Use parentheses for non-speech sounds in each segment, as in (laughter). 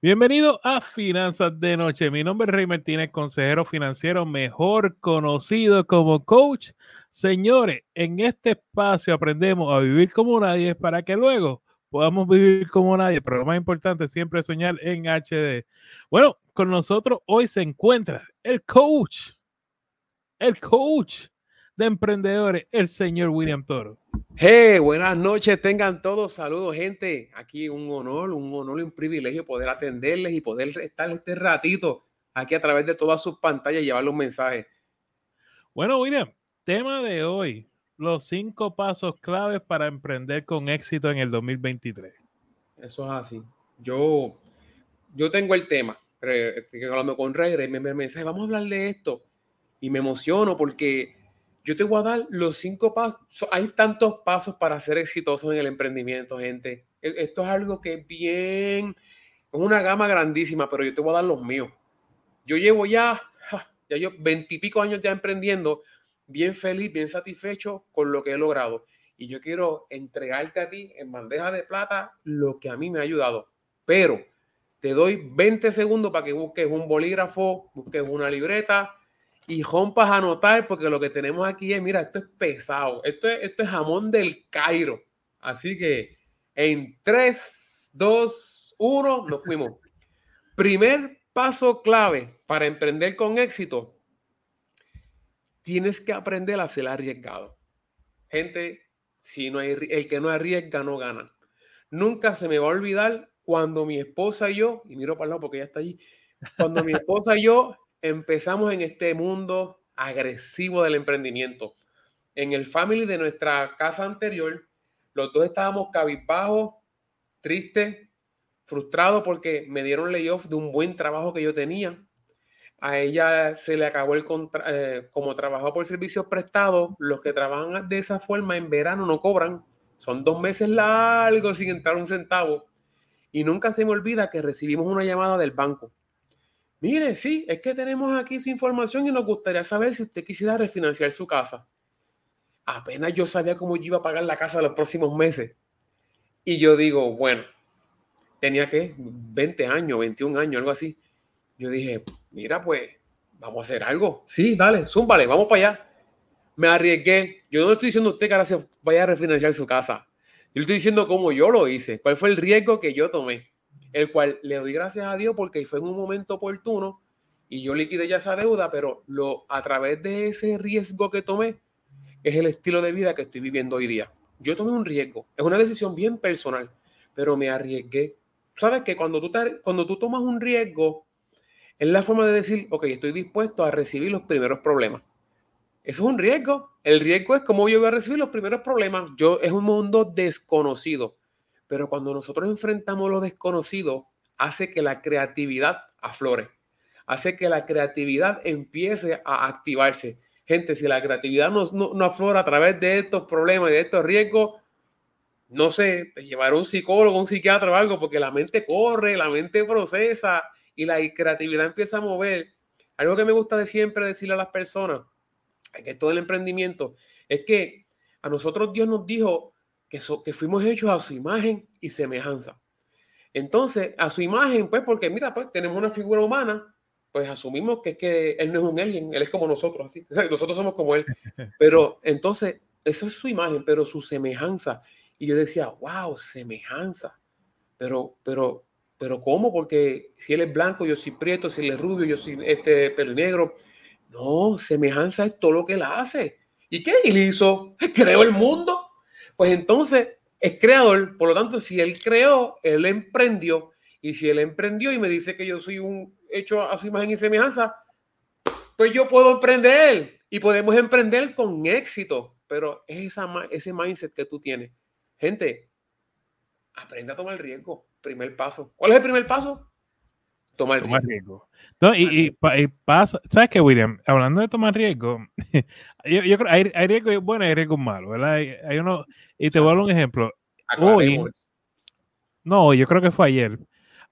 Bienvenido a Finanzas de Noche. Mi nombre es Rey Martínez, consejero financiero, mejor conocido como coach. Señores, en este espacio aprendemos a vivir como nadie para que luego podamos vivir como nadie, pero lo más importante siempre soñar en HD. Bueno, con nosotros hoy se encuentra el coach, el coach de emprendedores, el señor William Toro. Hey, buenas noches, tengan todos saludos, gente. Aquí un honor, un honor y un privilegio poder atenderles y poder estar este ratito aquí a través de todas sus pantallas y llevarles un mensaje. Bueno, William, tema de hoy, los cinco pasos claves para emprender con éxito en el 2023. Eso es así. Yo, yo tengo el tema, estoy hablando con Rey, Rey me envía mensaje, vamos a hablar de esto. Y me emociono porque yo te voy a dar los cinco pasos. Hay tantos pasos para ser exitoso en el emprendimiento, gente. E, esto es algo que es bien, es una gama grandísima, pero yo te voy a dar los míos. Yo llevo ya, ya yo veintipico años ya emprendiendo, bien feliz, bien satisfecho con lo que he logrado. Y yo quiero entregarte a ti en bandeja de plata lo que a mí me ha ayudado. Pero te doy 20 segundos para que busques un bolígrafo, busques una libreta, y rompas a anotar, porque lo que tenemos aquí es, mira, esto es pesado, esto es, esto es jamón del Cairo. Así que en 3, 2, 1, nos fuimos. (laughs) Primer paso clave para emprender con éxito, tienes que aprender a ser arriesgado. Gente, si no hay, el que no arriesga no gana. Nunca se me va a olvidar cuando mi esposa y yo, y miro para el lado porque ella está allí, cuando mi (laughs) esposa y yo empezamos en este mundo agresivo del emprendimiento. En el family de nuestra casa anterior, los dos estábamos cabizbajos, tristes, frustrados porque me dieron layoff de un buen trabajo que yo tenía. A ella se le acabó el contrato, eh, como trabajó por servicios prestados, los que trabajan de esa forma en verano no cobran. Son dos meses largos sin entrar un centavo. Y nunca se me olvida que recibimos una llamada del banco Mire, sí, es que tenemos aquí su información y nos gustaría saber si usted quisiera refinanciar su casa. Apenas yo sabía cómo yo iba a pagar la casa los próximos meses. Y yo digo, bueno, tenía que 20 años, 21 años, algo así. Yo dije, mira, pues vamos a hacer algo. Sí, dale, zúmbale, vamos para allá. Me arriesgué. Yo no estoy diciendo a usted que ahora se vaya a refinanciar su casa. Yo le estoy diciendo cómo yo lo hice, cuál fue el riesgo que yo tomé el cual le doy gracias a Dios porque fue en un momento oportuno y yo liquidé ya esa deuda, pero lo, a través de ese riesgo que tomé es el estilo de vida que estoy viviendo hoy día. Yo tomé un riesgo, es una decisión bien personal, pero me arriesgué. Sabes que cuando tú, cuando tú tomas un riesgo, es la forma de decir, ok, estoy dispuesto a recibir los primeros problemas. Eso es un riesgo. El riesgo es cómo yo voy a recibir los primeros problemas. Yo es un mundo desconocido. Pero cuando nosotros enfrentamos lo desconocido, hace que la creatividad aflore, hace que la creatividad empiece a activarse. Gente, si la creatividad no, no, aflora a través de estos problemas y de estos riesgos, no sé, te llevará un psicólogo, un psiquiatra o algo, porque la mente corre, la mente procesa y la creatividad empieza a mover. Algo que me gusta de siempre decirle a las personas, que todo el emprendimiento, es que a nosotros Dios nos dijo, que, que fuimos hechos a su imagen y semejanza. Entonces, a su imagen, pues, porque mira, pues tenemos una figura humana, pues asumimos que que él no es un alien, él es como nosotros, así. (laughs) nosotros somos como él. Pero entonces, esa es su imagen, pero su semejanza. Y yo decía, wow, semejanza. Pero, pero, pero ¿cómo? Porque si él es blanco, yo soy prieto, si él es rubio, yo soy este pelo negro. No, semejanza es todo lo que él hace. ¿Y qué? Él hizo, creó el mundo. Pues entonces es creador, por lo tanto, si él creó, él emprendió. Y si él emprendió y me dice que yo soy un hecho a su imagen y semejanza, pues yo puedo emprender y podemos emprender con éxito. Pero es esa, ese mindset que tú tienes. Gente, aprende a tomar riesgo. Primer paso. ¿Cuál es el primer paso? Tomar riesgo. No, y, pasa, ¿sabes qué, William? Hablando de tomar riesgo, (laughs) yo, creo que hay, hay riesgo bueno y hay riesgo malo, ¿verdad? Hay, uno, y te voy a dar un ejemplo. Hoy, no, yo creo que fue ayer.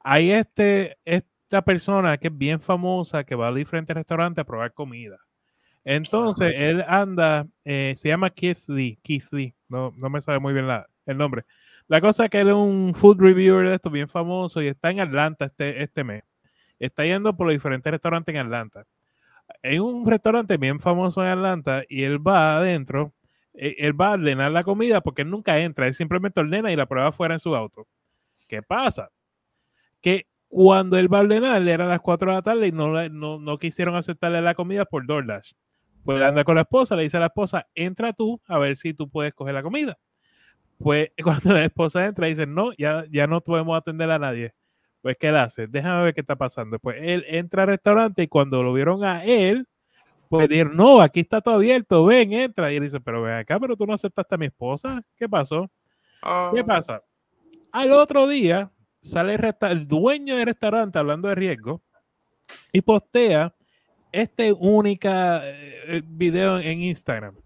Hay este, esta persona que es bien famosa que va a diferentes restaurantes a probar comida. Entonces, él anda, eh, se llama Keith Lee, Keith Lee, no, no me sabe muy bien la, el nombre, La cosa es que él es un food reviewer de esto bien famoso y está en Atlanta este, este mes. Está yendo por los diferentes restaurantes en Atlanta. Hay un restaurante bien famoso en Atlanta y él va adentro, eh, él va a ordenar la comida porque él nunca entra, él simplemente ordena y la prueba fuera en su auto. ¿Qué pasa? Que cuando él va a ordenar, eran las 4 de la tarde y no, no, no quisieron aceptarle la comida por DoorDash. Pues anda con la esposa, le dice a la esposa, entra tú a ver si tú puedes coger la comida. Pues (laughs) cuando la esposa entra, dice, no, ya, ya no podemos atender a nadie. Pues, ¿qué él hace? Déjame ver qué está pasando. Pues él entra al restaurante y cuando lo vieron a él, pues dijeron, no, aquí está todo abierto, ven, entra. Y él dice, pero ven acá, pero tú no aceptaste a mi esposa. ¿Qué pasó? ¿Qué Ah, pasa? Al otro día sale el, dueño del restaurante hablando de riesgo y postea este única eh, video en Instagram.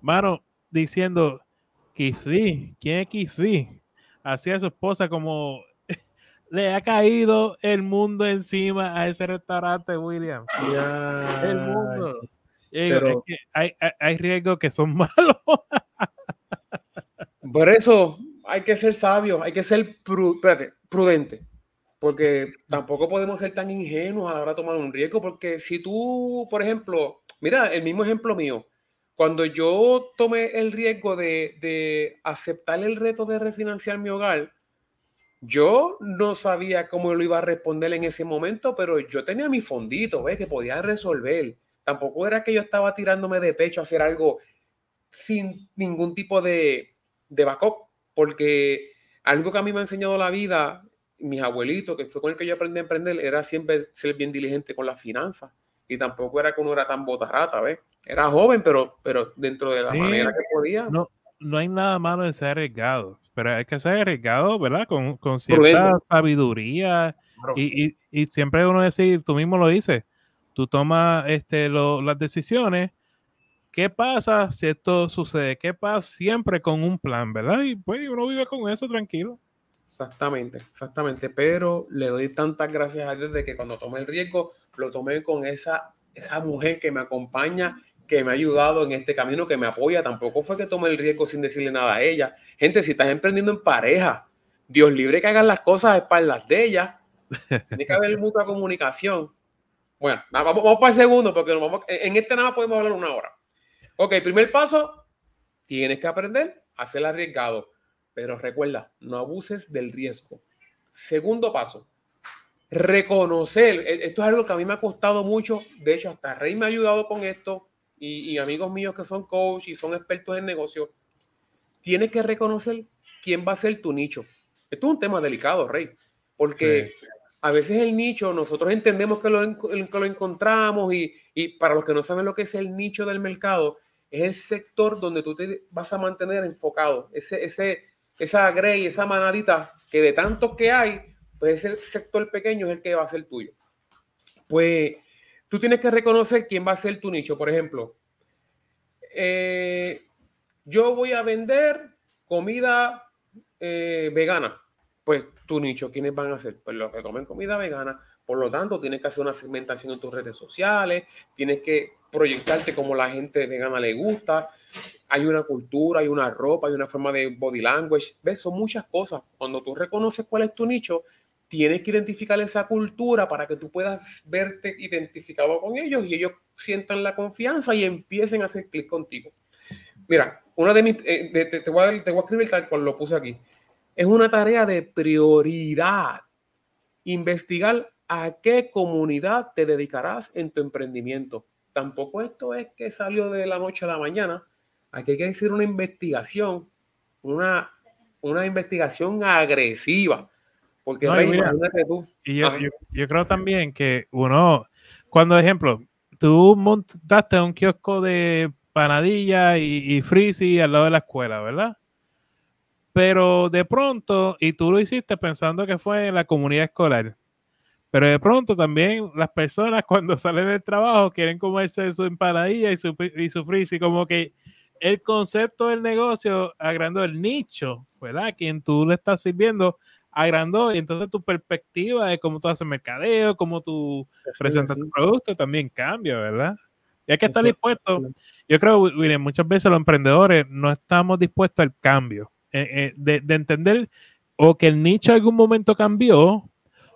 Mano, diciendo, Kizri, ¿quién es Kizri? Así a su esposa como le ha caído el mundo encima a ese restaurante, William. ya, El mundo. Digo, Pero- es que hay, hay, hay riesgos que son (laughs) malos. Por eso hay que ser sabio, hay que ser pru- espérate, prudente, porque tampoco podemos ser tan ingenuos a la hora de tomar un riesgo, porque si tú, por ejemplo, mira, el mismo ejemplo mío, cuando yo tomé el riesgo de, de aceptar el reto de refinanciar mi hogar, yo no sabía cómo lo iba a responder en ese momento, pero yo tenía mi fondito, ¿ves? Que podía resolver. Tampoco era que yo estaba tirándome de pecho a hacer algo sin ningún tipo de, de backup, porque algo que a mí me ha enseñado la vida, mis abuelitos, que fue con el que yo aprendí a emprender, era siempre ser bien diligente con las finanzas. Y tampoco era que uno era tan botarrata, ¿ves? Era joven, pero, pero dentro de la Sí. manera que podía. No, no hay nada malo en ser arriesgado, pero hay que ser arriesgado, ¿verdad? Con, con cierta sabiduría y, y- y siempre uno decir, tú mismo lo dices, tú tomas este, lo- las decisiones. ¿Qué pasa si esto sucede? ¿Qué pasa? Siempre con un plan, ¿verdad? Y pues uno vive con eso tranquilo. Exactamente, exactamente. Pero le doy tantas gracias a Dios de que cuando tomé el riesgo, lo tomé con esa, esa mujer que me acompaña, que me ha ayudado en este camino, que me apoya. Tampoco fue que tomé el riesgo sin decirle nada a ella. Gente, si estás emprendiendo en pareja, Dios libre que hagan las cosas a espaldas de ella. (laughs) Tiene que haber mutua comunicación. Bueno, vamos, vamos para el segundo, porque nos vamos, en este nada podemos hablar una hora. Ok, primer paso, tienes que aprender a ser arriesgado. Pero recuerda, no abuses del riesgo. Segundo paso, reconocer. E- Esto es algo que a mí me ha costado mucho. De hecho, hasta Rey me ha ayudado con esto. Y, y amigos míos que son coach y son expertos en negocio. Tienes que reconocer quién va a ser tu nicho. Esto es un tema delicado, Rey. Porque a veces el nicho, nosotros entendemos que lo, que lo encontramos y, y para los que no saben lo que es el nicho del mercado, es el sector donde tú te vas a mantener enfocado. Ese, ese, esa grey, esa manadita que de tantos que hay, pues ese sector pequeño es el que va a ser tuyo. Pues tú tienes que reconocer quién va a ser tu nicho. Por ejemplo, eh, yo voy a vender comida eh, vegana. Pues tu nicho, ¿quiénes van a ser? Pues los que comen comida vegana. Por lo tanto, tienes que hacer una segmentación en tus redes sociales, tienes que proyectarte como la gente vegana le gusta. Hay una cultura, hay una ropa, hay una forma de body language. ¿Ves? Son muchas cosas. Cuando tú reconoces cuál es tu nicho, tienes que identificar esa cultura para que tú puedas verte identificado con ellos y ellos sientan la confianza y empiecen a hacer clic contigo. Mira, una de mis, eh, de- te, te voy a, te voy a escribir tal cual lo puse aquí. Es una tarea de prioridad. Investigar a qué comunidad te dedicarás en tu emprendimiento. Tampoco esto es que salió de la noche a la mañana. Aquí hay que hacer una investigación, una, una investigación agresiva. Porque, No, Rey, mira, tú. Y yo, yo, yo creo también que uno, cuando, ejemplo, tú montaste un kiosco de panadilla y, y frizzy al lado de la escuela, ¿verdad? Pero de pronto, y tú lo hiciste pensando que fue en la comunidad escolar, pero de pronto también las personas (laughs) cuando salen del trabajo quieren comerse su empanadilla y su, y su frizzy, como que el concepto del negocio agrandó el nicho, ¿verdad? Quien tú le estás sirviendo agrandó y entonces tu perspectiva de cómo tú haces mercadeo, cómo tú presentas tu producto también cambia, ¿verdad? Y hay que estar dispuesto. Yo creo, William, muchas veces los emprendedores no estamos dispuestos al cambio. de, de entender o que el nicho en algún momento cambió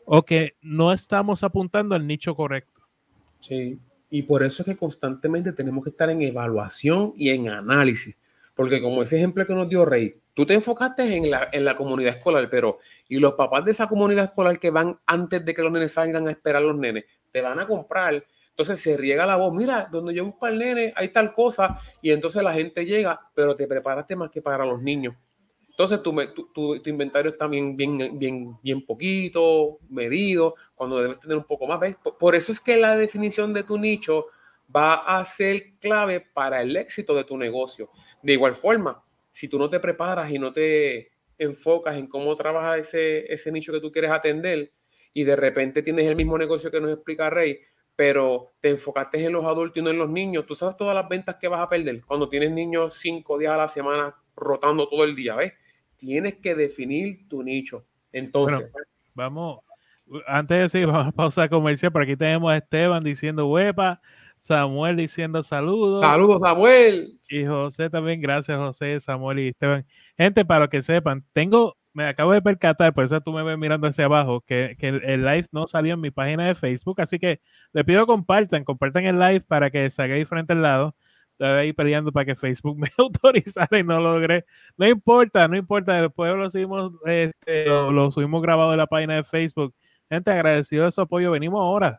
o que no estamos apuntando al nicho correcto. Sí, y por eso es que constantemente tenemos que estar en evaluación y en análisis. Porque como ese ejemplo que nos dio Rey, tú te enfocaste en la, en la comunidad escolar, pero y los papás de esa comunidad escolar que van antes de que los nenes salgan a esperar a los nenes, te van a comprar. Entonces se riega la voz, mira, donde yo busco al nene hay tal cosa, y entonces la gente llega, pero te preparaste más que para los niños. Entonces tu, tu, tu, inventario está bien, bien, bien, bien poquito, medido, cuando debes tener un poco más. ¿ves? Por eso es que la definición de tu nicho va a ser clave para el éxito de tu negocio. De igual forma, si tú no te preparas y no te enfocas en cómo trabaja ese, ese nicho que tú quieres atender y de repente tienes el mismo negocio que nos explica Rey, pero te enfocaste en los adultos y no en los niños, tú sabes todas las ventas que vas a perder cuando tienes niños cinco días a la semana rotando todo el día, ¿ves? tienes que definir tu nicho. Entonces, vamos, antes de decir, (laughs) vamos a pausar comercial, por aquí tenemos a Esteban diciendo huepa, Samuel diciendo saludos. Saludos, Samuel. Y José también, gracias José, Samuel y Esteban. Gente, para que sepan, tengo, me acabo de percatar, por eso tú me ves mirando hacia abajo, que, que el, el, live no salió en mi página de Facebook, así que le pido compartan, compartan el live para que salga frente al lado estaba ahí peleando para que Facebook (laughs) me autorizara y no lo logré. No importa, no importa. Después lo subimos, este, lo, subimos grabado en la página de Facebook. Gente, agradecido de su apoyo. Venimos ahora.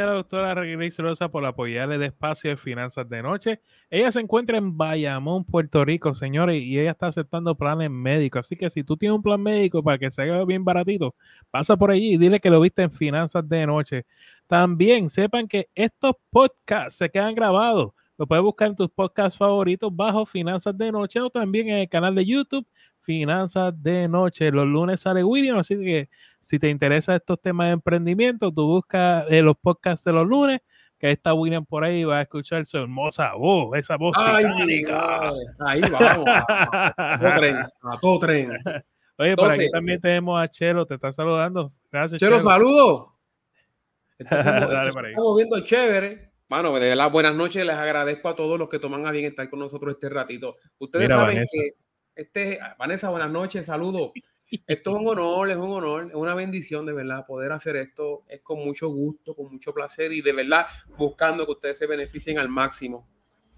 A la doctora Grace Rosa por apoyarle el espacio de finanzas de noche. Ella se encuentra en Bayamón, Puerto Rico, señores, y ella está aceptando planes médicos. Así que si tú tienes un plan médico para que se haga bien baratito, pasa por allí y dile que lo viste en finanzas de noche. También sepan que estos podcasts se quedan grabados. Lo puedes buscar en tus podcasts favoritos bajo Finanzas de Noche o también en el canal de YouTube Finanzas de Noche. Los lunes sale William, así que si te interesan estos temas de emprendimiento, tú buscas eh, los podcasts de los lunes, que está William por ahí va a escuchar su hermosa voz, esa voz Ay, Ahí vamos, a, todo (laughs) tren, a todo tren. Oye, por aquí también tenemos a Chelo, te está saludando. Gracias, Chelo. saludo. (laughs) Estamos viendo chévere. Bueno, de las buenas noches, les agradezco a todos los que toman a bien estar con nosotros este ratito. Ustedes saben que este, Vanessa, buenas noches, saludos. Esto es un honor, es un honor, es una bendición de verdad poder hacer esto. Es con mucho gusto, con mucho placer y de verdad buscando que ustedes se beneficien al máximo.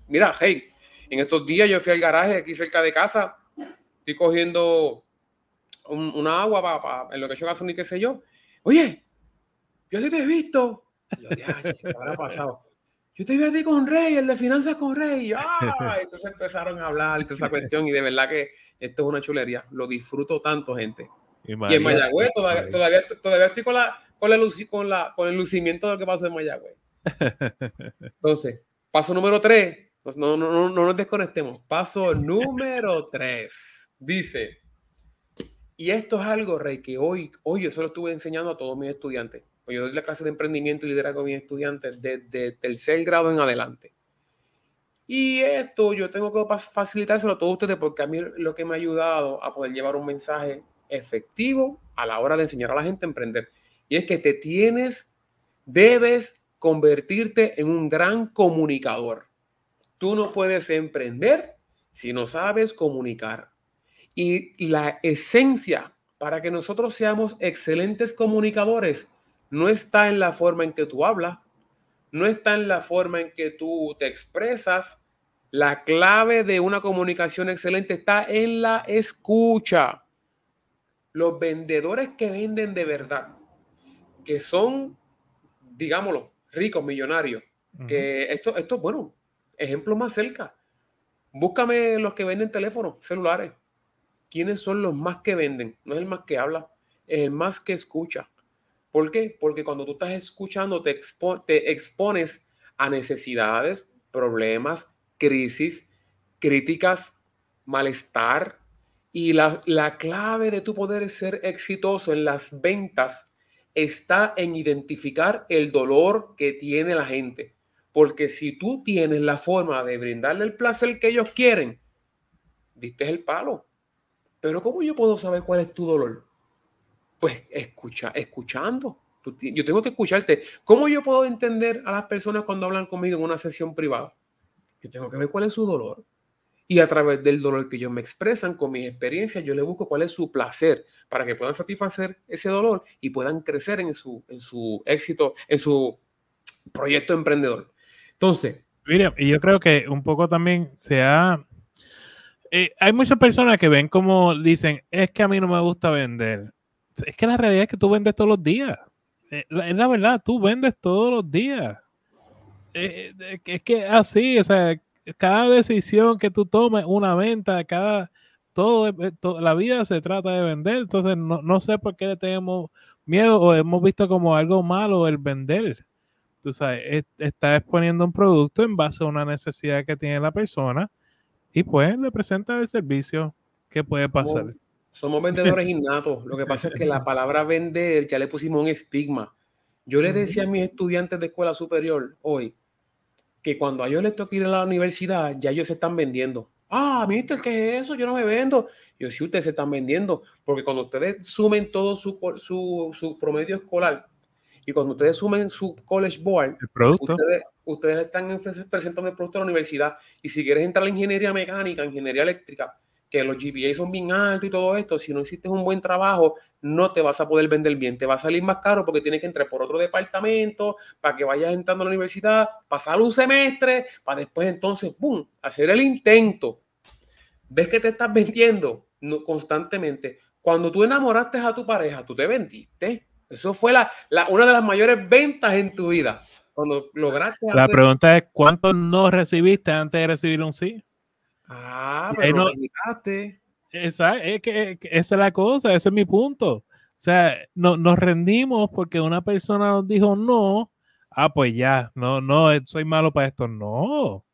Mira, hey, en estos días yo fui al garaje aquí cerca de casa, estoy cogiendo un, una agua para, en lo que yo gasolina y qué sé yo. Oye, yo te he visto. Yo te vi a ti con Rey, el de finanzas con Rey. ¡Ah! Entonces empezaron a hablar de esa cuestión y de verdad que esto es una chulería. Lo disfruto tanto, gente. Y, en Mayagüez todavía, todavía, estoy con, la, con, la, con, la, con el lucimiento de lo que pasó en Mayagüez. (laughs) Entonces, paso número tres. No, no, no, no nos desconectemos. Paso número tres. Dice, y esto es algo, Rey, que hoy, hoy yo solo estuve enseñando a todos mis estudiantes pues yo doy la clase de emprendimiento y liderazgo a mis estudiantes desde tercer grado en adelante. Y esto yo tengo que facilitárselo a todos ustedes porque a mí lo que me ha ayudado a poder llevar un mensaje efectivo a la hora de enseñar a la gente a emprender. Y es que te tienes, debes convertirte en un gran comunicador. Tú no puedes emprender si no sabes comunicar. Y la esencia para que nosotros seamos excelentes comunicadores no está en la forma en que tú hablas, no está en la forma en que tú te expresas. La clave de una comunicación excelente está en la escucha. Los vendedores que venden de verdad, que son, digámoslo, ricos, millonarios, que esto, esto, bueno, ejemplo más cerca. Búscame los que venden teléfonos celulares. ¿Quiénes son los más que venden? No es el más que habla, es el más que escucha. ¿Por qué? Porque cuando tú estás escuchando te, expones a necesidades, problemas, crisis, críticas, malestar. Y la, la clave de tu poder ser exitoso en las ventas está en identificar el dolor que tiene la gente. Porque si tú tienes la forma de brindarle el placer que ellos quieren, diste el palo. Pero ¿cómo yo puedo saber cuál es tu dolor? Pues escucha, escuchando. Yo tengo que escucharte. ¿Cómo yo puedo entender a las personas cuando hablan conmigo en una sesión privada? Yo tengo que ver cuál es su dolor. Y a través del dolor que ellos me expresan con mis experiencias, yo le busco cuál es su placer para que puedan satisfacer ese dolor y puedan crecer en su, en su éxito, en su proyecto emprendedor. Entonces. Mira, y yo creo que un poco también se ha. Eh, hay muchas personas que ven como dicen, es que a mí no me gusta vender. Es que la realidad es que tú vendes todos los días. Eh, es la verdad, tú vendes todos los días. Eh, es que así, o sea, cada decisión que tú tomes, una venta, cada, todo, la vida se trata de vender. Entonces, no, no, sé por qué le tenemos miedo o hemos visto como algo malo el vender. Tú sabes, está exponiendo un producto en base a una necesidad que tiene la persona y pues le presenta el servicio. ¿Qué puede pasar? Somos, vendedores innatos. Lo que pasa es que la (laughs) palabra vender ya le pusimos un estigma. Yo le decía a mis estudiantes de escuela superior hoy, que cuando a ellos les toca ir a la universidad, ya ellos se están vendiendo. Ah, mister, ¿qué es eso? Yo no me vendo. Yo sí, ustedes se están vendiendo, porque cuando ustedes sumen todo su, su, su promedio escolar y cuando ustedes sumen su college board, Ustedes, ustedes están presentando el producto a la universidad. Y si quieres entrar a la ingeniería mecánica, ingeniería eléctrica, que los GPA son bien altos y todo esto, si no hiciste un buen trabajo, no te vas a poder vender bien, te va a salir más caro porque tienes que entrar por otro departamento para que vayas entrando a la universidad, pasar un semestre, para después entonces, ¡pum!, hacer el intento. ¿Ves que te estás vendiendo constantemente? Cuando tú enamoraste a tu pareja, tú te vendiste. Eso fue la, una de las mayores ventas en tu vida. Cuando lograste. La pregunta es: ¿cuánto no recibiste antes de recibir un sí? Ah, pero no, esa, es que, esa es la cosa, ese es mi punto. O sea, no, nos rendimos porque una persona nos dijo no. Ah, pues ya, no, no, soy malo para esto. No,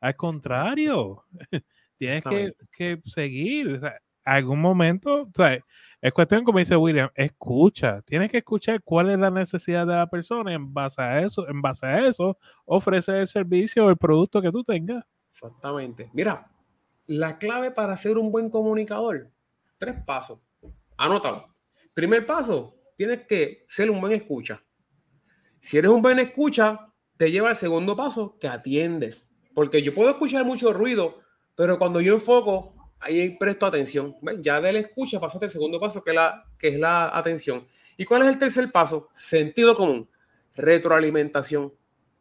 al contrario, (laughs) tienes que, que, seguir. O algún momento, o sea, es cuestión, como dice William, escucha, tienes que escuchar cuál es la necesidad de la persona y en base a eso, en base a eso, ofrecer el servicio o el producto que tú tengas. Exactamente. Mira, la clave para ser un buen comunicador, tres pasos. Anótalo. Primer paso, tienes que ser un buen escucha. Si eres un buen escucha, te lleva al segundo paso, que atiendes. Porque yo puedo escuchar mucho ruido, pero cuando yo enfoco, ahí presto atención. Ya de la escucha pasaste el segundo paso, que, la, que es la atención. ¿Y cuál es el tercer paso? Sentido común, retroalimentación.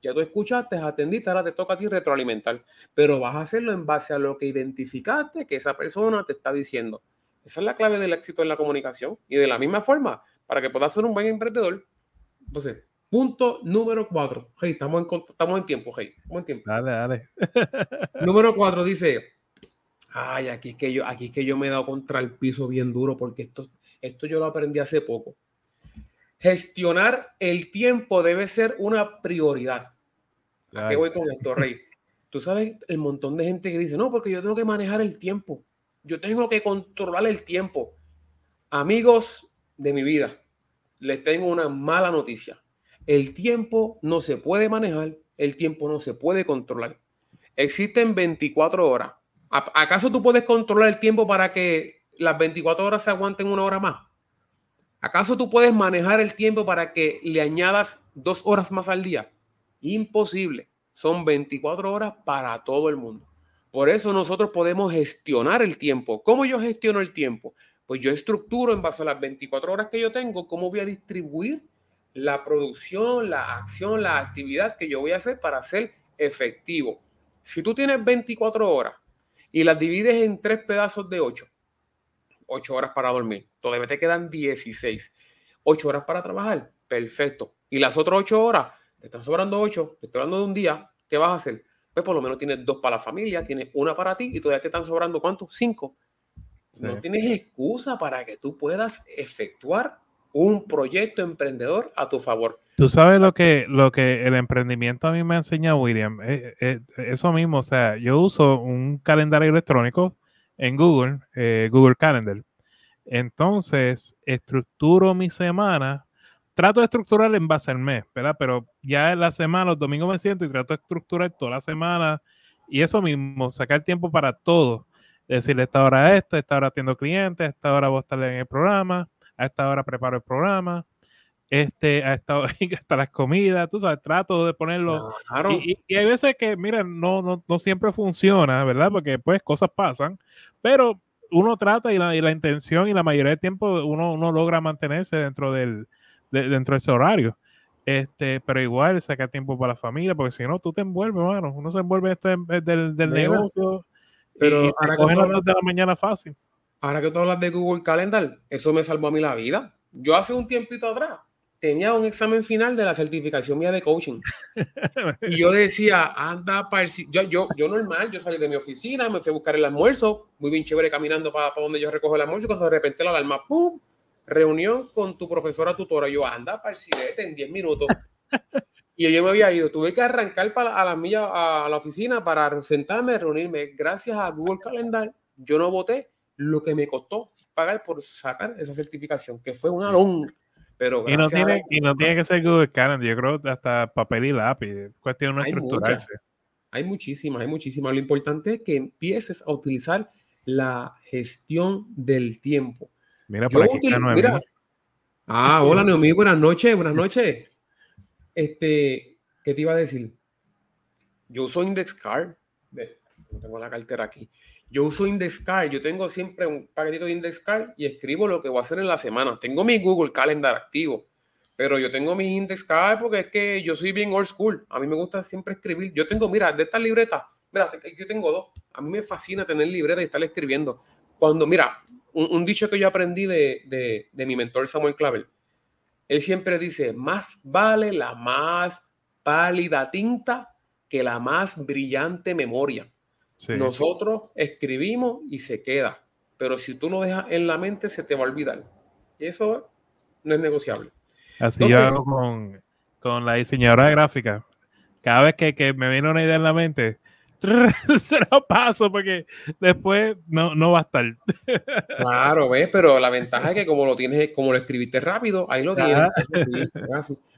Ya tú escuchaste, atendiste, ahora te toca a ti retroalimentar, pero vas a hacerlo en base a lo que identificaste que esa persona te está diciendo. Esa es la clave del éxito en la comunicación y de la misma forma, para que puedas ser un buen emprendedor. Entonces, punto número cuatro. Hey, estamos en, estamos en tiempo, hey, estamos en tiempo. Dale, dale. (laughs) número cuatro dice, ay, aquí es que yo, aquí es que yo me he dado contra el piso bien duro porque esto, esto yo lo aprendí hace poco. Gestionar el tiempo debe ser una prioridad. ¿A qué voy con esto, Rey? Tú sabes el montón de gente que dice, no, porque yo tengo que manejar el tiempo. Yo tengo que controlar el tiempo. Amigos de mi vida, les tengo una mala noticia. El tiempo no se puede manejar, el tiempo no se puede controlar. Existen 24 horas. ¿Acaso tú puedes controlar el tiempo para que las 24 horas se aguanten una hora más? ¿Acaso tú puedes manejar el tiempo para que le añadas dos horas más al día? Imposible. Son 24 horas para todo el mundo. Por eso nosotros podemos gestionar el tiempo. ¿Cómo yo gestiono el tiempo? Pues yo estructuro en base a las 24 horas que yo tengo, cómo voy a distribuir la producción, la acción, la actividad que yo voy a hacer para ser efectivo. Si tú tienes 24 horas y las divides en tres pedazos de 8, 8 horas para dormir, todavía te quedan 16. 8 horas para trabajar, perfecto. Y las otras 8 horas te están sobrando ocho, te estoy hablando de un día, ¿qué vas a hacer? Pues por lo menos tienes dos para la familia, tienes una para ti y todavía te están sobrando ¿cuántos? Cinco. No tienes excusa para que tú puedas efectuar un proyecto emprendedor a tu favor. Tú sabes lo que, lo que el emprendimiento a mí me enseña, William. Eh, eh, eso mismo, o sea, yo uso un calendario electrónico en Google, eh, Google Calendar. Entonces, estructuro mi semana. Trato de estructurar en base al mes, ¿verdad? Pero ya en la semana, los domingos me siento y trato de estructurar toda la semana. Y eso mismo, sacar tiempo para todo. Decirle, esta hora esto, esta hora atiendo clientes, esta hora voy a estar en el programa, a esta hora preparo el programa, este, a esta (laughs) hasta las comidas, tú sabes, trato de ponerlo. Y, hay veces que, mira, no, no, no, siempre funciona, ¿verdad? Porque pues cosas pasan, pero uno trata y la, y la intención y la mayoría del tiempo uno, uno logra mantenerse dentro del dentro de ese horario. Este, pero igual sacar tiempo para la familia, porque si no, tú te envuelves, mano. Uno se envuelve este, del, del negocio. Pero y, ahora que de la mañana fácil. Ahora que tú hablas de Google Calendar, eso me salvó a mí la vida. Yo hace un tiempito atrás tenía un examen final de la certificación mía de coaching. (laughs) y yo decía, anda, para yo, yo, yo normal, yo salí de mi oficina, me fui a buscar el almuerzo, muy bien chévere caminando para, para donde yo recojo el almuerzo, y cuando de repente la alarma, ¡pum! Reunión con tu profesora tutora. Yo, anda, parcidete en 10 minutos. (laughs) y yo me había ido. Tuve que arrancar para, a la milla, a la oficina para sentarme, reunirme. Gracias a Google Calendar, yo no voté lo que me costó pagar por sacar esa certificación, que fue una longa pero y no, tiene, y no tiene que ser Google Calendar, yo creo hasta papel y lápiz, cuestión de estructurarse. Hay muchísimas, hay muchísimas. Lo importante es que empieces a utilizar la gestión del tiempo. Mira, por aquí mira. Ah, hola, Neomí, buenas noches, buenas noches. Este, ¿qué te iba a decir? Yo uso Index Card. tengo la cartera aquí. Yo uso IndexCard, yo tengo siempre un paquetito de IndexCard y escribo lo que voy a hacer en la semana. Tengo mi Google Calendar activo, pero yo tengo mi IndexCard porque es que yo soy bien old school. A mí me gusta siempre escribir. Yo tengo, mira, de estas libretas, mira, yo tengo dos. A mí me fascina tener libretas y estar escribiendo. Cuando, mira, un, dicho que yo aprendí de, de, de mi mentor Samuel Clavel, él siempre dice, más vale la más pálida tinta que la más brillante memoria. Nosotros escribimos y se queda, pero si tú no dejas en la mente, se te va a olvidar. Y eso no es negociable. Así yo hago con, la diseñadora de gráfica. Cada vez que, me viene una idea en la mente, (laughs) se lo paso porque después no, no va a estar. Claro, ves, pero la ventaja es que como lo tienes, como lo escribiste rápido, ahí lo tienes.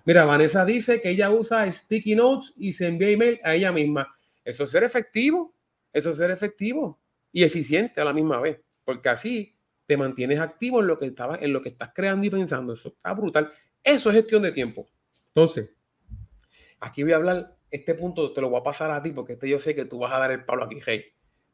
Mira, Vanessa dice que ella usa sticky notes y se envía email a ella misma. Eso es ser efectivo. Eso es ser efectivo y eficiente a la misma vez, porque así te mantienes activo en lo que estabas, en lo que estás creando y pensando. Eso está brutal. Eso es gestión de tiempo. Entonces, aquí voy a hablar, este punto te lo voy a pasar a ti, porque este yo sé que tú vas a dar el palo aquí, hey.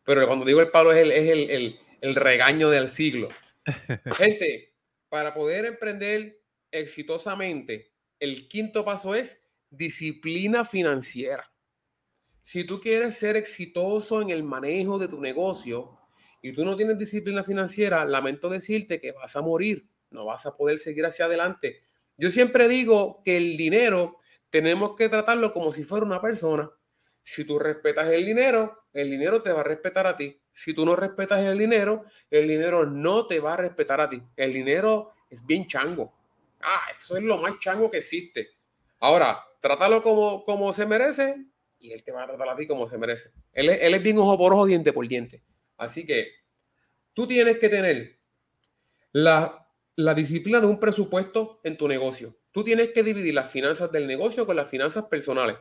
Pero cuando digo el palo es el, es el, el regaño del siglo. (laughs) Gente, para poder emprender exitosamente, el quinto paso es disciplina financiera. Si tú quieres ser exitoso en el manejo de tu negocio y tú no tienes disciplina financiera, lamento decirte que vas a morir, no vas a poder seguir hacia adelante. Yo siempre digo que el dinero tenemos que tratarlo como si fuera una persona. Si tú respetas el dinero, el dinero te va a respetar a ti. Si tú no respetas el dinero, el dinero no te va a respetar a ti. El dinero es bien chango. Ah, eso es lo más chango que existe. Ahora, trátalo como, como se merece y él te va a tratar a ti como se merece. Él es, él es bien ojo por ojo, diente por diente. Así que tú tienes que tener la, la disciplina de un presupuesto en tu negocio. Tú tienes que dividir las finanzas del negocio con las finanzas personales.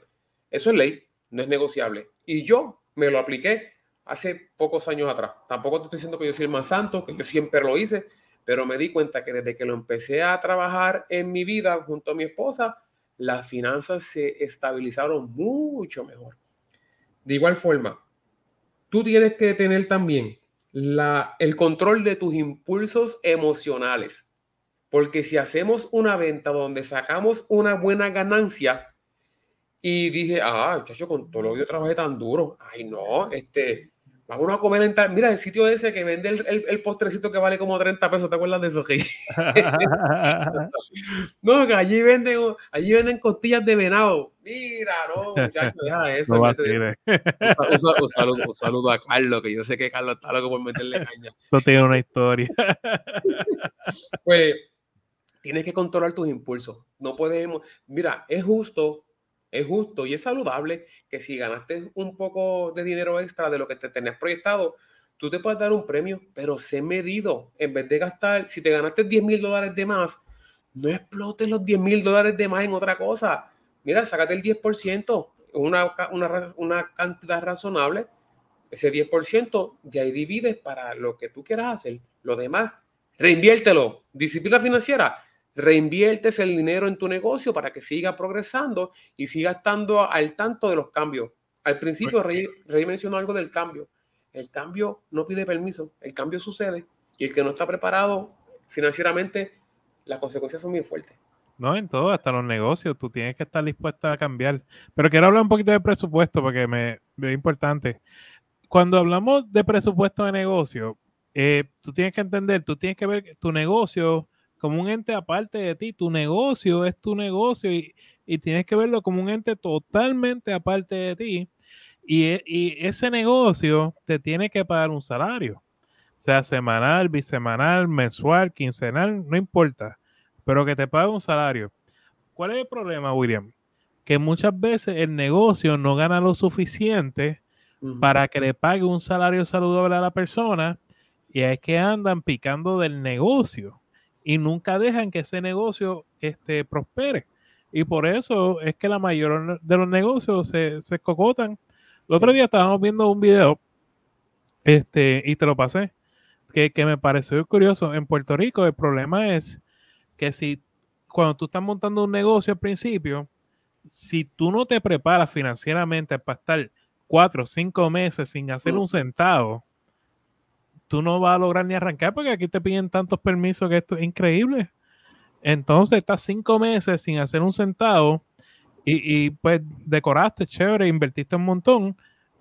Eso es ley, no es negociable. Y yo me lo apliqué hace pocos años atrás. Tampoco te estoy diciendo que yo soy el más santo, que yo siempre lo hice, pero me di cuenta que desde que lo empecé a trabajar en mi vida junto a mi esposa, las finanzas se estabilizaron mucho mejor. De igual forma, tú tienes que tener también la, el control de tus impulsos emocionales. Porque si hacemos una venta donde sacamos una buena ganancia y dije, ah, chacho, con todo lo que yo trabajé tan duro, ay no, este, Vamos a comer en tal. Mira, el sitio ese que vende el, el, postrecito que vale como 30 pesos, ¿te acuerdas de eso? (laughs) no, que allí venden, allí venden costillas de venado. Mira, no, muchachos, deja (laughs) eso. No un, saludo, un, saludo, a Carlos, que yo sé que Carlos está loco por meterle (laughs) caña. Eso tiene una historia. pues tienes que controlar tus impulsos. No podemos, mira, es justo, es justo y es saludable que si ganaste un poco de dinero extra de lo que te tenías proyectado, tú te puedes dar un premio, pero sé medido. En vez de gastar, si te ganaste 10 mil dólares de más, no explotes los 10 mil dólares de más en otra cosa. Mira, sácate el 10%, una, una, una cantidad razonable. Ese 10% de ahí divides para lo que tú quieras hacer. Lo demás, reinviértelo. Disciplina financiera, reinviertes el dinero en tu negocio para que siga progresando y siga estando al tanto de los cambios. Al principio, Rey, Rey mencionó algo del cambio el cambio no pide permiso, el cambio sucede y el que no está preparado financieramente, las consecuencias son muy fuertes. No, en todo, hasta los negocios, tú tienes que estar dispuesta a cambiar. Pero quiero hablar un poquito de presupuesto porque me, es importante. Cuando hablamos de presupuesto de negocio, eh, tú tienes que entender, tú tienes que ver tu negocio como un ente aparte de ti. Tu negocio es tu negocio y, y tienes que verlo como un ente totalmente aparte de ti e, y, ese negocio te tiene que pagar un salario, sea semanal, bisemanal, mensual, quincenal, no importa, pero que te pague un salario. ¿Cuál es el problema, William? Que muchas veces el negocio no gana lo suficiente para que le pague un salario saludable a la persona y es que andan picando del negocio y nunca dejan que ese negocio este, prospere. Y por eso es que la mayoría de los negocios se, se cocotan el otro día estábamos viendo un video, este, y te lo pasé, que, me pareció curioso. En Puerto Rico el problema es que si cuando tú estás montando un negocio al principio, si tú no te preparas financieramente para estar cuatro o cinco meses sin hacer un centavo, tú no vas a lograr ni arrancar porque aquí te piden tantos permisos que esto es increíble. Entonces estás cinco meses sin hacer un centavo y, pues decoraste, chévere, invertiste un montón,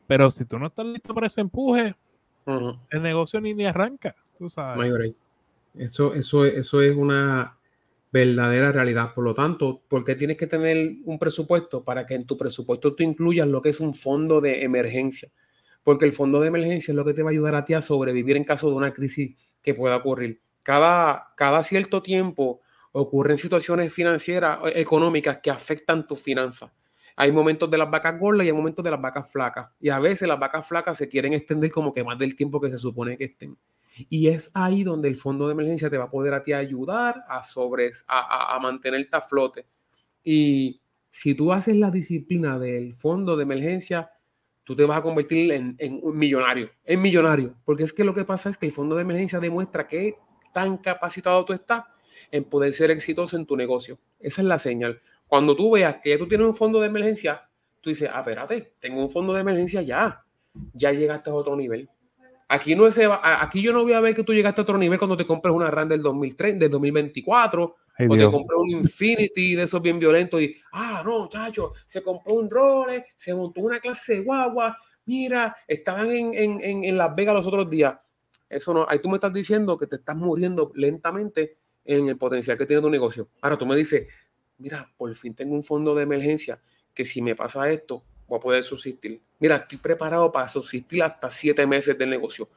pero si tú no estás listo para ese empuje, el negocio ni, ni arranca, tú sabes. Eso, eso, eso es una verdadera realidad. Por lo tanto, ¿por qué tienes que tener un presupuesto? Para que en tu presupuesto tú incluyas lo que es un fondo de emergencia. Porque el fondo de emergencia es lo que te va a ayudar a ti a sobrevivir en caso de una crisis que pueda ocurrir. Cada, cada cierto tiempo ocurren situaciones financieras, eh, económicas que afectan tus finanzas. Hay momentos de las vacas gordas y hay momentos de las vacas flacas. Y a veces las vacas flacas se quieren extender como que más del tiempo que se supone que estén. Y es ahí donde el fondo de emergencia te va a poder a ti ayudar a, sobre, a, a, mantenerte a flote. Y si tú haces la disciplina del fondo de emergencia, tú te vas a convertir en, un millonario, en millonario. Porque es que lo que pasa es que el fondo de emergencia demuestra que tan capacitado tú estás en poder ser exitoso en tu negocio. Esa es la señal. Cuando tú veas que tú tienes un fondo de emergencia, tú dices, ah, espérate, tengo un fondo de emergencia ya. Ya llegaste a otro nivel. Aquí, no es, aquí yo no voy a ver que tú llegaste a otro nivel cuando te compres una RAM del 2003, del 2024, o te compras un Infinity de esos bien violentos y, ah, no, chacho, se compró un Rolex, se montó una clase de guagua, mira, estaban en, en, en Las Vegas los otros días. Eso no, ahí tú me estás diciendo que te estás muriendo lentamente en el potencial que tiene tu negocio. Ahora tú me dices, mira, por fin tengo un fondo de emergencia que si me pasa esto, voy a poder subsistir. Mira, estoy preparado para subsistir hasta siete meses del negocio.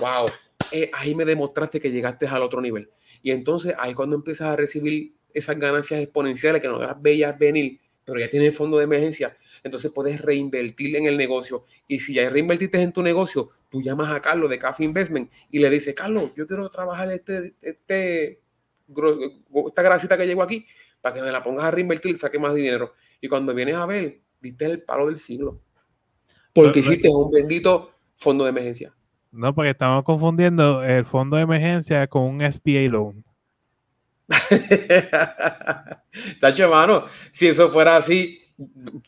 ¡Wow! Eh, ahí me demostraste que llegaste al otro nivel. Y entonces ahí cuando empiezas a recibir esas ganancias exponenciales que no las veías venir, pero ya tienes fondo de emergencia, entonces puedes reinvertir en el negocio. Y si ya reinvertiste en tu negocio, tú llamas a Carlos de Cafe Investment y le dices, Carlos, yo quiero trabajar este, este esta grasita que llegó aquí, para que me la pongas a reinvertir y saque más dinero. Y cuando vienes a ver, viste el palo del siglo. Porque hiciste un bendito fondo de emergencia. No, porque estamos confundiendo el fondo de emergencia con un SBA loan. (laughs) Tacho, hermano, si eso fuera así,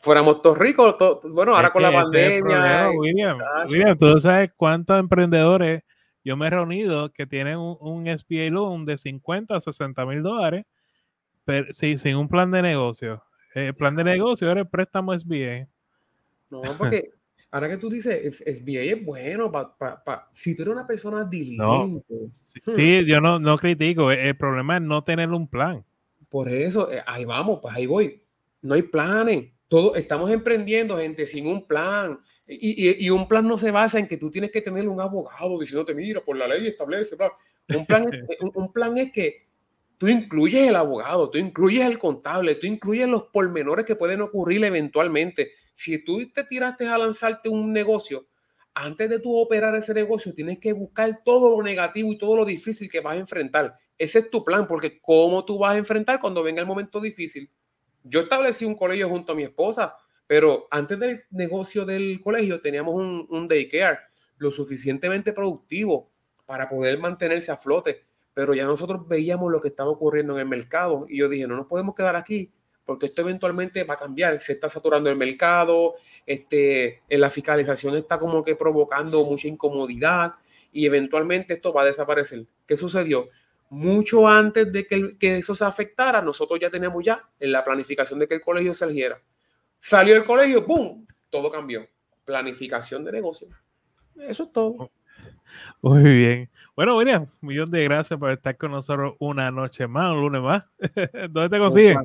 fuéramos todos ricos. bueno, ahora con la pandemia. William, William, tú sabes cuántos emprendedores yo me he reunido que tienen un, un SBA loan de 50 a 60 mil dólares, pero sí, sin un plan de negocio. El plan de negocio era el préstamo SBA. No, porque ahora que tú dices, SBA es bueno para si tú eres una persona diligente. Sí, hmm. yo no, no critico. El problema es no tener un plan. Por eso, eh, ahí vamos, pues ahí voy. No hay planes. Todos estamos emprendiendo, gente, sin un plan. Y, un plan no se basa en que tú tienes que tener un abogado diciéndote, mira, por la ley establece. Un plan, es, un, plan es que tú incluyes el abogado, tú incluyes el contable, tú incluyes los pormenores que pueden ocurrir eventualmente. Si tú te tiraste a lanzarte un negocio, antes de tú operar ese negocio, tienes que buscar todo lo negativo y todo lo difícil que vas a enfrentar. Ese es tu plan, porque ¿cómo tú vas a enfrentar cuando venga el momento difícil? Yo establecí un colegio junto a mi esposa, pero antes del negocio del colegio teníamos un, un daycare lo suficientemente productivo para poder mantenerse a flote pero ya nosotros veíamos lo que estaba ocurriendo en el mercado y yo dije, no nos podemos quedar aquí porque esto eventualmente va a cambiar, se está saturando el mercado, este, en la fiscalización está como que provocando mucha incomodidad y eventualmente esto va a desaparecer. ¿Qué sucedió? Mucho antes de que, que eso se afectara, nosotros ya teníamos ya en la planificación de que el colegio saliera. Salió el colegio, ¡boom! Todo cambió. Planificación de negocio. Eso es todo. Muy bien. Bueno, William, un millón de gracias por estar con nosotros una noche más, un lunes más. (laughs) ¿Dónde te consiguen?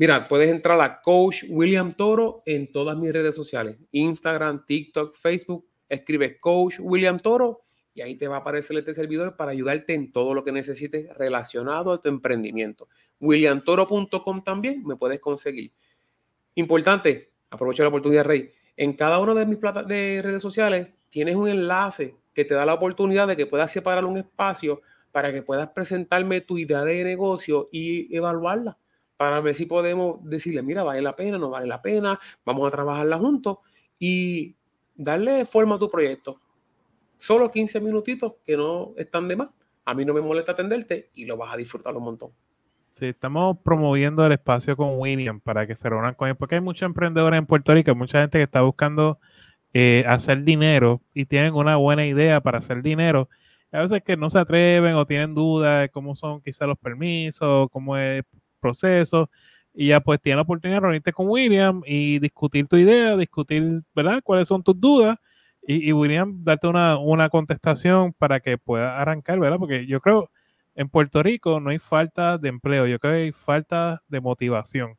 Mira, puedes entrar a Coach William Toro en todas mis redes sociales: Instagram, TikTok, Facebook. Escribe Coach William Toro y ahí te va a aparecer este servidor para ayudarte en todo lo que necesites relacionado a tu emprendimiento. WilliamToro.com también me puedes conseguir. Importante, aprovecho la oportunidad, Rey. En cada una de mis plata de redes sociales tienes un enlace que te da la oportunidad de que puedas separar un espacio para que puedas presentarme tu idea de negocio y evaluarla para ver si podemos decirle, mira, vale la pena, no vale la pena, vamos a trabajarla juntos y darle forma a tu proyecto. Solo 15 minutitos que no están de más. A mí no me molesta atenderte y lo vas a disfrutar un montón. Sí, estamos promoviendo el espacio con William para que se reúnan con él, porque hay muchos emprendedores en Puerto Rico, mucha gente que está buscando eh, hacer dinero y tienen una buena idea para hacer dinero. A veces que no se atreven o tienen dudas de cómo son quizás los permisos, cómo es el proceso. Y ya pues tienen la oportunidad de reunirte con William y discutir tu idea, discutir, ¿verdad? ¿Cuáles son tus dudas? Y, William darte una, una contestación para que pueda arrancar, ¿verdad? Porque yo creo en Puerto Rico no hay falta de empleo, yo creo que hay falta de motivación,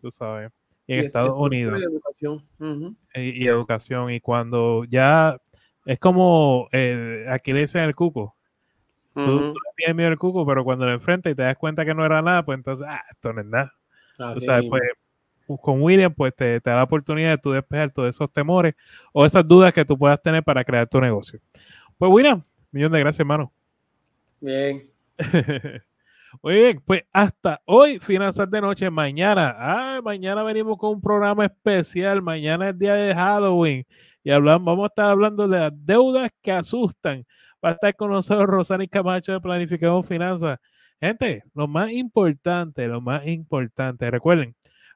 tú sabes en Estados Unidos. Y educación. y, educación. Y cuando ya es como eh, aquí le dicen el cuco. Tú, tienes miedo al cuco, pero cuando lo enfrentas y te das cuenta que no era nada, pues entonces, ah, esto no es nada. pues, con William, pues te, te, da la oportunidad de tú despejar todos esos temores o esas dudas que tú puedas tener para crear tu negocio. Pues William, millón de gracias, hermano. Bien. (laughs) Muy bien, pues hasta hoy, Finanzas de Noche. Mañana, ah, mañana venimos con un programa especial. Mañana es día de Halloween y hablamos, vamos a estar hablando de las deudas que asustan. Va a estar con nosotros Rosani Camacho de Planificación Finanzas. Gente, lo más importante, lo más importante, recuerden,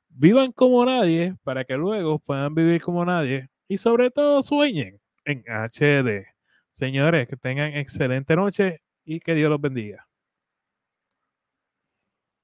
vivan como nadie para que luego puedan vivir como nadie y sobre todo sueñen en HD. Señores, que tengan excelente noche y que Dios los bendiga.